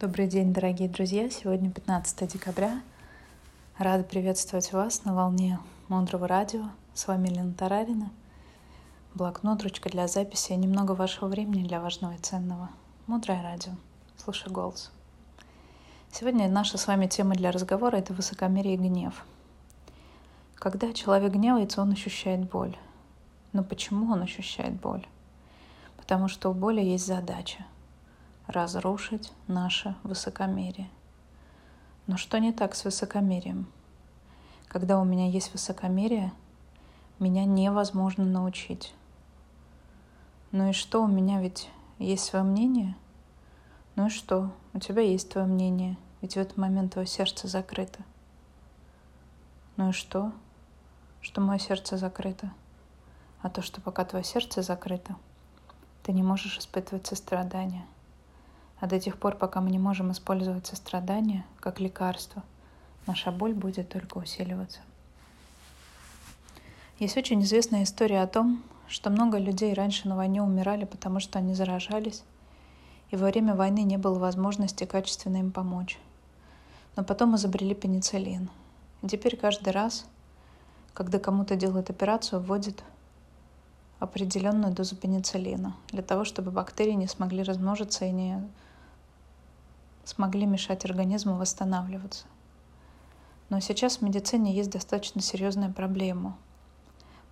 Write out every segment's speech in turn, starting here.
Добрый день, дорогие друзья! Сегодня 15 декабря. Рада приветствовать вас на волне Мудрого радио. С вами Лена Тарарина. Блокнот, ручка для записи и немного вашего времени для важного и ценного. Мудрое радио. Слушай голос. Сегодня наша с вами тема для разговора — это высокомерие и гнев. Когда человек гневается, он ощущает боль. Но почему он ощущает боль? Потому что у боли есть задача — разрушить наше высокомерие. Но что не так с высокомерием? Когда у меня есть высокомерие, меня невозможно научить. Ну и что, у меня ведь есть свое мнение? Ну и что, у тебя есть твое мнение, ведь в этот момент твое сердце закрыто. Ну и что, что мое сердце закрыто? А то, что пока твое сердце закрыто, ты не можешь испытывать сострадание – а до тех пор, пока мы не можем использовать сострадание как лекарство, наша боль будет только усиливаться. Есть очень известная история о том, что много людей раньше на войне умирали, потому что они заражались, и во время войны не было возможности качественно им помочь. Но потом изобрели пенициллин. И теперь каждый раз, когда кому-то делают операцию, вводят определенную дозу пенициллина для того, чтобы бактерии не смогли размножиться и не смогли мешать организму восстанавливаться. Но сейчас в медицине есть достаточно серьезная проблема.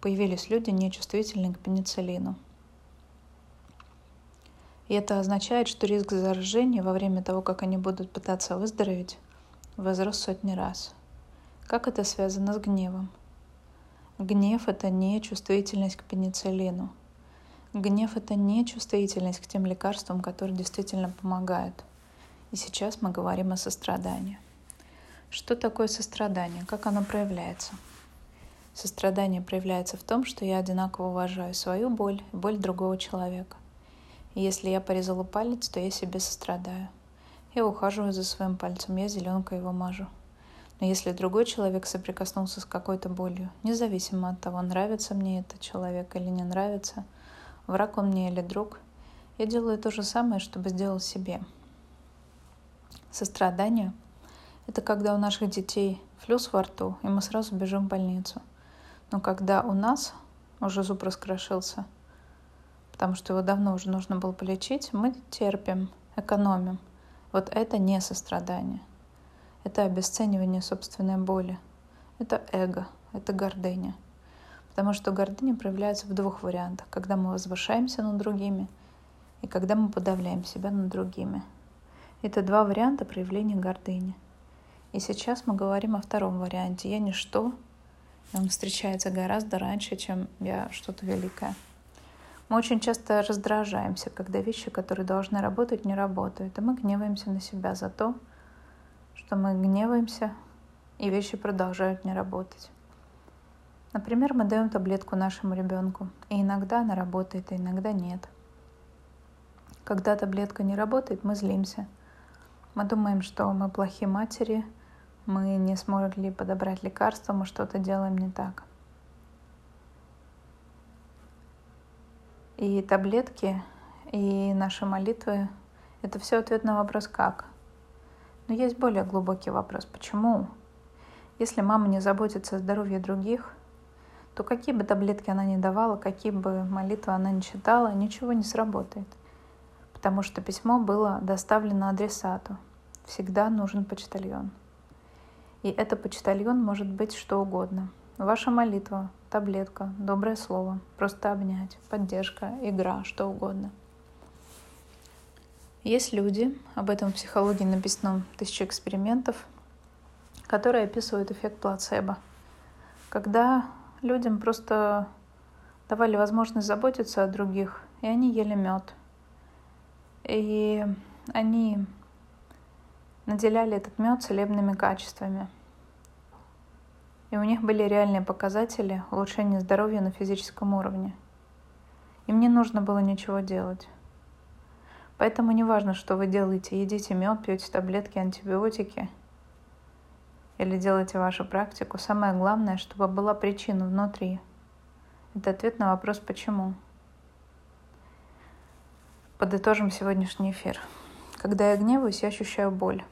Появились люди, нечувствительные к пенициллину. И это означает, что риск заражения во время того, как они будут пытаться выздороветь, возрос сотни раз. Как это связано с гневом? Гнев — это не чувствительность к пенициллину. Гнев — это не чувствительность к тем лекарствам, которые действительно помогают. И сейчас мы говорим о сострадании. Что такое сострадание? Как оно проявляется? Сострадание проявляется в том, что я одинаково уважаю свою боль и боль другого человека. И если я порезала палец, то я себе сострадаю. Я ухаживаю за своим пальцем, я зеленкой его мажу. Но если другой человек соприкоснулся с какой-то болью, независимо от того, нравится мне этот человек или не нравится, враг он мне или друг, я делаю то же самое, чтобы сделал себе – Сострадание — это когда у наших детей флюс во рту, и мы сразу бежим в больницу. Но когда у нас уже зуб раскрошился, потому что его давно уже нужно было полечить, мы терпим, экономим. Вот это не сострадание. Это обесценивание собственной боли. Это эго, это гордыня. Потому что гордыня проявляется в двух вариантах. Когда мы возвышаемся над другими и когда мы подавляем себя над другими – это два варианта проявления гордыни. И сейчас мы говорим о втором варианте. Я ничто, он встречается гораздо раньше, чем я что-то великое. Мы очень часто раздражаемся, когда вещи, которые должны работать, не работают. И мы гневаемся на себя за то, что мы гневаемся, и вещи продолжают не работать. Например, мы даем таблетку нашему ребенку, и иногда она работает, а иногда нет. Когда таблетка не работает, мы злимся – мы думаем, что мы плохие матери, мы не смогли подобрать лекарства, мы что-то делаем не так. И таблетки, и наши молитвы — это все ответ на вопрос «как?». Но есть более глубокий вопрос «почему?». Если мама не заботится о здоровье других, то какие бы таблетки она ни давала, какие бы молитвы она ни читала, ничего не сработает. Потому что письмо было доставлено адресату — всегда нужен почтальон. И это почтальон может быть что угодно. Ваша молитва, таблетка, доброе слово, просто обнять, поддержка, игра, что угодно. Есть люди, об этом в психологии написано тысяча экспериментов, которые описывают эффект плацебо. Когда людям просто давали возможность заботиться о других, и они ели мед. И они наделяли этот мед целебными качествами. И у них были реальные показатели улучшения здоровья на физическом уровне. Им не нужно было ничего делать. Поэтому не важно, что вы делаете. Едите мед, пьете таблетки, антибиотики или делаете вашу практику. Самое главное, чтобы была причина внутри. Это ответ на вопрос «почему?». Подытожим сегодняшний эфир. Когда я гневаюсь, я ощущаю боль,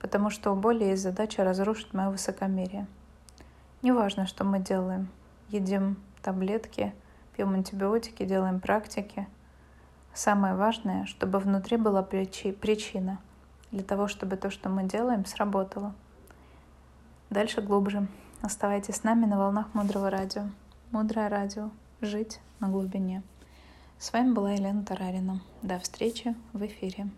потому что у боли есть задача разрушить мое высокомерие. Неважно, что мы делаем. Едим таблетки, пьем антибиотики, делаем практики. Самое важное, чтобы внутри была причи- причина для того, чтобы то, что мы делаем, сработало. Дальше глубже. Оставайтесь с нами на волнах Мудрого Радио. Мудрое Радио. Жить на глубине. С вами была Елена Тарарина. До встречи в эфире.